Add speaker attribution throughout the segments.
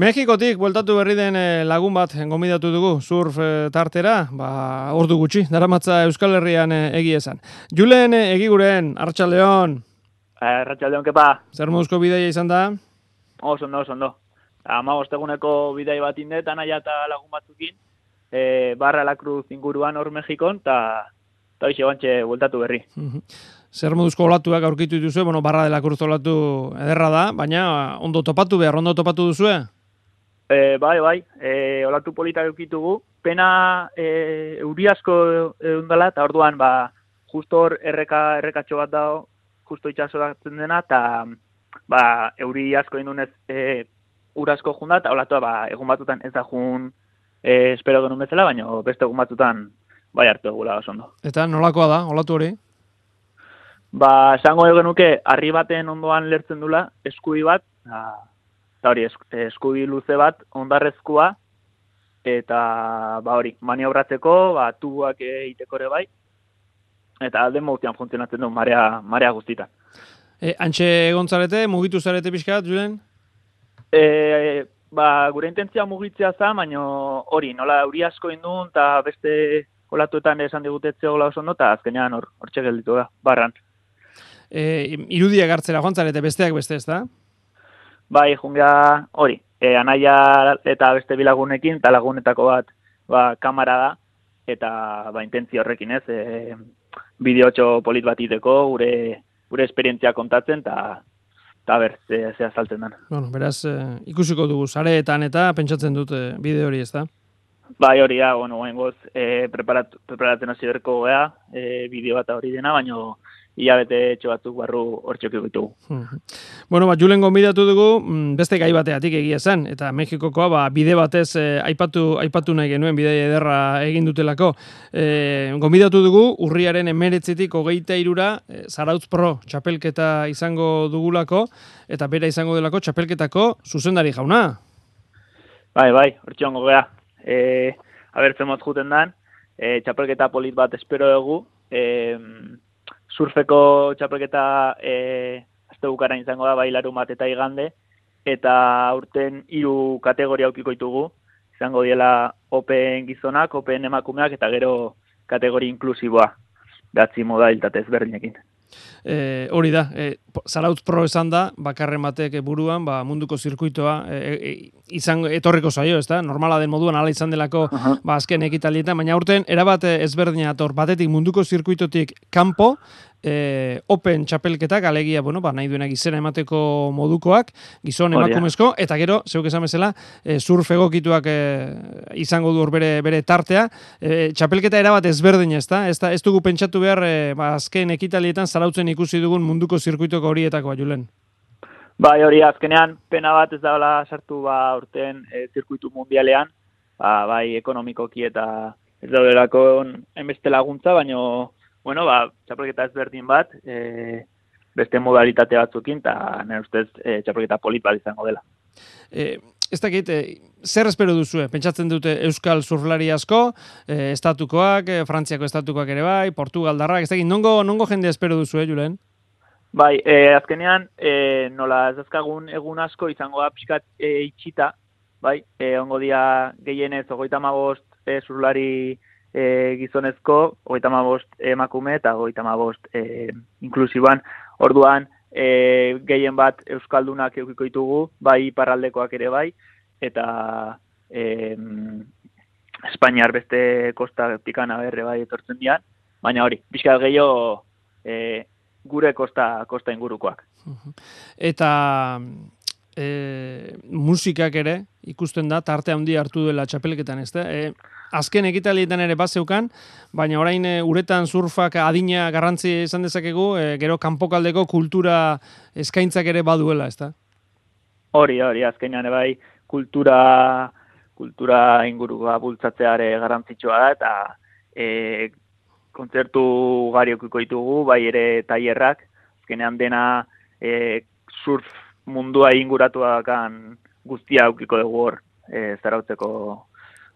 Speaker 1: Mexikotik bueltatu berri den eh, lagun bat gomidatu dugu surf eh, tartera, ba, ordu gutxi, daramatza Euskal Herrian eh, egi esan. Julen egiguren, Arratxaldeon.
Speaker 2: Arratxaldeon, kepa.
Speaker 1: Zer moduzko bidaia izan da?
Speaker 2: Oso ondo, oso ondo. Ama osteguneko bidai bat indet, anaia eta lagun batzukin, e, barra la cruz inguruan hor Mexikon, eta ta hoxe bantxe bueltatu berri.
Speaker 1: Zer moduzko olatuak aurkitu dituzue, bueno, barra dela cruz olatu ederra da, baina ondo topatu behar, ondo topatu duzue?
Speaker 2: E, bai, bai, e, olatu politak eukitugu. Pena e, euri asko eundala, eta orduan, ba, justo hor erreka, errekatxo bat dago, justo itxasoratzen dena, eta ba, euri asko indunez e, ur asko junda, eta olatua, ba, egun batutan ez da jun e, espero genuen bezala, baina beste egun batutan bai hartu egula oso
Speaker 1: Eta nolakoa da, olatu hori?
Speaker 2: Ba, esango genuke, harri baten ondoan lertzen dula, eskui bat, eta hori eskubi luze bat ondarrezkoa eta ba hori maniobratzeko ba tubuak egiteko ere bai eta alde motian funtzionatzen du marea marea guztita.
Speaker 1: E, antxe egontzarete, mugitu zarete pixkat, Julen?
Speaker 2: E, ba, gure intentzia mugitzea za, baina hori, nola euri asko indun, eta beste olatuetan esan digutetze gola oso ondo, eta azkenean hor, hor gelditu da, barran.
Speaker 1: E, irudia gartzera jontzarete besteak beste ez da?
Speaker 2: Bai, jungia hori, e, anaia eta beste bilagunekin, eta lagunetako bat ba, kamara da, eta ba, intentzio horrekin ez, e, bideotxo polit bat iteko, gure, gure esperientzia kontatzen, eta eta ber, ze, ze azaltzen den.
Speaker 1: Bueno, beraz, e, ikusiko dugu, zareetan eta pentsatzen dut e, bideo hori ez da?
Speaker 2: Bai, hori da, bueno, goz, e, preparat, preparatzen hasi berko gea, e, bideo bat hori dena, baina hilabete etxo batzuk barru hortxok ditugu.
Speaker 1: Bueno, ba, Julen gonbidatu dugu, mm, beste gai bateatik egia zen, eta Mexikokoa ba, bide batez eh, aipatu, aipatu nahi genuen bide ederra egin dutelako. E, gonbidatu dugu, urriaren emeretzitik hogeita irura, e, Zarautz Pro txapelketa izango dugulako, eta bera izango delako txapelketako zuzendari jauna.
Speaker 2: Bai, bai, hortxon gogea. E, abertzen mot juten dan, e, txapelketa polit bat espero dugu, e, surfeko txapelketa e, azte bukara izango da bailaru bat eta igande, eta urten hiru kategoria aukiko ditugu, izango diela open gizonak, open emakumeak, eta gero kategori inklusiboa, datzi moda hiltatez berdinekin.
Speaker 1: E, hori da, e, Zarautz Pro esan da, bakarren batek buruan, ba, munduko zirkuitoa e, e, izan etorriko zaio, ez da? Normala den moduan ala izan delako uh -huh. ba, azken ekitalietan, baina urten erabat ezberdina ator, batetik munduko zirkuitotik kanpo, e, open txapelketak, alegia, bueno, ba, nahi duenak izena emateko modukoak, gizon emakumezko, eta gero, zeuk esan bezala, e, surf egokituak e, izango du bere, bere tartea, e, txapelketa erabat ezberdin ez da, ez, da, ez dugu pentsatu behar, e, ba, azken ekitalietan zarautzen ikusi dugun munduko zirkuitoko horietako, Julen.
Speaker 2: Bai, hori azkenean, pena bat ez da sartu ba, urten e, zirkuitu mundialean, ba, bai ekonomikoki eta ez daudelako enbeste laguntza, baino bueno, ba, txapelketa ezberdin bat, e, beste modalitate batzukin, eta nire ustez e, txapelketa polit bat izango dela.
Speaker 1: E, ez dakit, e, zer espero duzu? Pentsatzen dute Euskal surflari asko, e, estatukoak, e, Frantziako estatukoak ere bai, Portugaldarrak, ez dakit, nongo, nongo jende espero duzu, Julen?
Speaker 2: Bai, e, azkenean, e, nola ez egun asko izango da pixkat e, itxita, bai, e, ongo dia gehienez, ogoita magost e, surflari e, gizonezko, hogeita bost emakume eta hogeita bost e, inklusiban. Orduan, e, gehien bat Euskaldunak eukiko ditugu, bai parraldekoak ere bai, eta e, Espainiar beste kosta pikana berre bai etortzen dian, baina hori, bizkal gehiago e, gure kosta, kosta ingurukoak.
Speaker 1: Eta e, musikak ere ikusten da, tarte handi hartu dela txapelketan, ez da? E, azken ekitalietan ere bazeukan, baina orain e, uretan surfak adina garrantzi izan dezakegu, e, gero kanpokaldeko kultura eskaintzak ere baduela, ezta?
Speaker 2: Hori, hori, azkenean bai kultura kultura ingurua bultzatzeare garrantzitsua da eta e, kontzertu gariokiko ditugu, bai ere tailerrak, azkenean dena e, surf mundua inguratuakan guztia aukiko dugu hor e, zarautzeko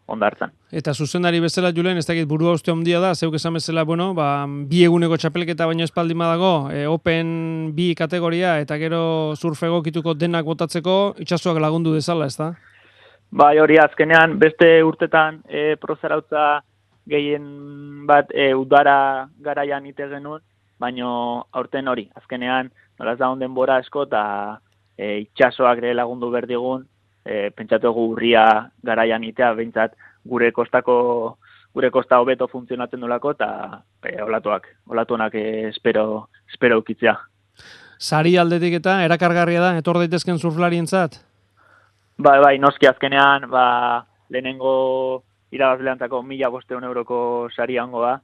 Speaker 2: ondartzan.
Speaker 1: Eta zuzendari bezala, Julen, ez dakit burua uste ondia da, zeuk esan bezala, bueno, ba, bi eguneko txapelketa baino espaldi madago, e, open bi kategoria, eta gero surfego kituko denak botatzeko, itxasuak lagundu dezala, ez da?
Speaker 2: Bai, hori azkenean beste urtetan e, prozarautza gehien bat e, udara garaian ite genuen, baino aurten hori, azkenean nolaz da honden bora esko eta e, itxasoak ere lagundu berdigun, e, pentsatu egu urria garaian itea, behintzat gure kostako gure kosta hobeto funtzionatzen dulako eta e, olatuak, olatuanak e, espero, espero ukitzea.
Speaker 1: Sari aldetik eta erakargarria da, etor daitezken surflarientzat?
Speaker 2: Bai, bai, noski azkenean, ba, lehenengo irabazleantzako mila bosteun euroko sari da,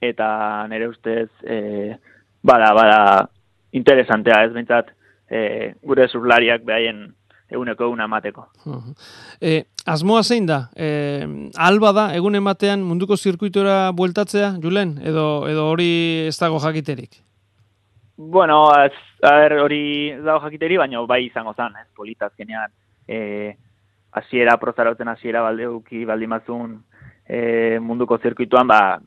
Speaker 2: eta nire ustez, e, bada, bada, interesantea ez, bintzat, e, gure surflariak behaien eguneko eguna emateko.
Speaker 1: E, asmoa zein da? E, alba da, egun ematean munduko zirkuitora bueltatzea, Julen? Edo, edo hori ez dago jakiterik?
Speaker 2: Bueno, az, a ver, hori ez dago jakiteri, baina bai izango zan, ez, politazkenean. E, asiera, prozarautzen asiera baldeuki baldimazun e, munduko zirkuituan, ba,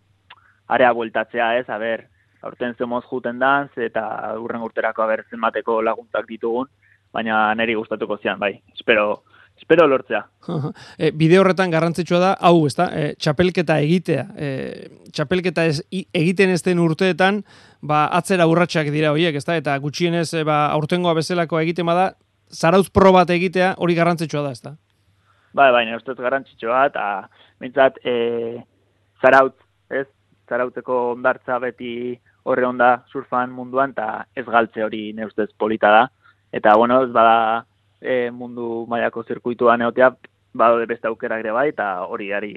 Speaker 2: area bueltatzea ez, a ber, aurten zemoz juten danz, eta urren urterako a ber, zenbateko laguntzak ditugun, baina neri gustatuko zian, bai. Espero, espero lortzea.
Speaker 1: e, bide horretan garrantzitsua da, hau, ezta? E, txapelketa egitea. E, txapelketa ez, egiten ez den urteetan, ba, atzera urratsak dira horiek, ezta? Eta gutxienez, e, ba, aurtengoa bezalako egiten bada, zarauz pro bat egitea hori garrantzitsua da, ezta?
Speaker 2: Bai, bai, ustez garrantzitsua, eta mintzat, e, zarautz, ez? Zarautzeko ondartza beti horre onda surfan munduan, eta ez galtze hori neustez polita da. Eta bueno, ez bada e, mundu mailako zirkuituan egotea, badaude beste aukera ere bai, eta hori ari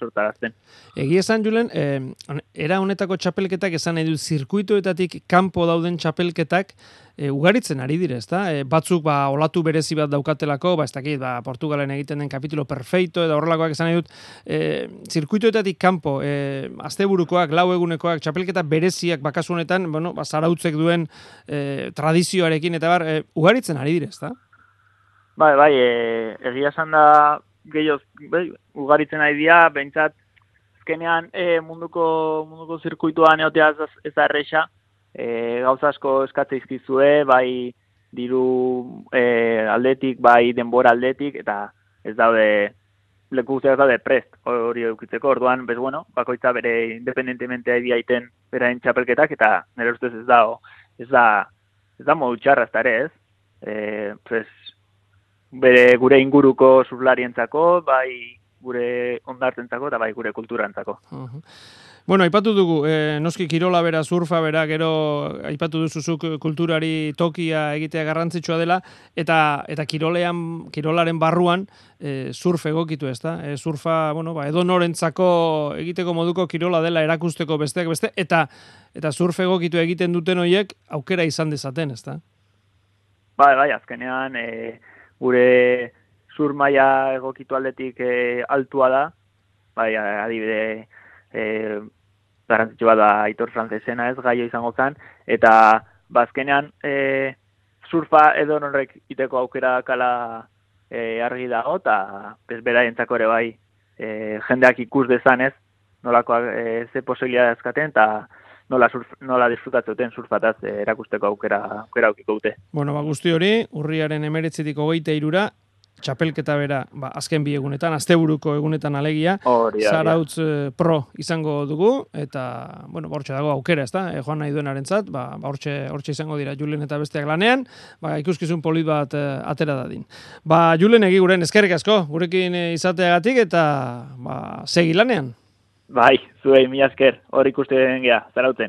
Speaker 2: sortarazten.
Speaker 1: Egi esan, Julen, e, era honetako txapelketak esan edu zirkuituetatik kanpo dauden txapelketak e, ugaritzen ari dire, ezta? E, batzuk ba, olatu berezi bat daukatelako, ba, ez dakit, ba, Portugalen egiten den kapitulo perfeito, eta horrelakoak esan edut, e, zirkuituetatik kanpo, e, asteburukoak, lau egunekoak, txapelketa bereziak bakasunetan, bueno, ba, zarautzek duen e, tradizioarekin, eta bar, e, ugaritzen ari dire, ezta?
Speaker 2: Bai, bai, e, egia esan da gehioz, bai, ugaritzen ari dira, behintzat, ezkenean e, munduko, munduko zirkuituan eotea ez da erresa, e, gauza asko eskatze izkizue, bai diru e, aldetik, bai denbora aldetik, eta ez daude leku guztiak daude prest hori eukitzeko, orduan, bez bueno, bakoitza bere independentemente ari diaiten berain txapelketak, eta nire ustez ez da, ez da, ez da modu txarra ez, e, pues, bere gure inguruko surlarientzako, bai gure ondartentzako eta bai gure kulturantzako.
Speaker 1: Bueno, aipatu dugu, e, noski kirola bera, surfa bera, gero aipatu duzuzuk kulturari tokia egitea garrantzitsua dela, eta eta kirolean, kirolaren barruan e, surf egokitu ez da. E, surfa, bueno, ba, edo norentzako egiteko moduko kirola dela erakusteko besteak beste, eta eta surf egokitu egiten duten horiek aukera izan dezaten, ez da?
Speaker 2: Bai, bai, azkenean, e, gure sur maila egokitu aldetik e, altua da, bai, adibide, e, garantzitu da aitor frantzesena ez, gaio izango zen, eta bazkenean e, surfa edo norrek iteko aukera kala e, argi dago, eta bezbera ere bai e, jendeak ikus dezan ez, nolakoak e, ze posibilia dazkaten, eta nola, surf, nola disfrutatzen surfataz eh, erakusteko aukera, aukera aukiko dute.
Speaker 1: Bueno, ba, guzti hori, urriaren emeretzitik hogeita irura, txapelketa bera, ba, azken bi egunetan, asteburuko egunetan alegia, Zarautz eh, pro izango dugu, eta, bueno, bortxe dago aukera, ez da, e, joan nahi duen arentzat, ba, ba hortxe, izango dira Julen eta besteak lanean, ba, ikuskizun polit bat e, atera dadin. Ba, Julen egi guren, eskerrik asko, gurekin izateagatik, eta, ba, segi lanean.
Speaker 2: Bai, zuei, mi asker, hor ikusten gea, zarauten.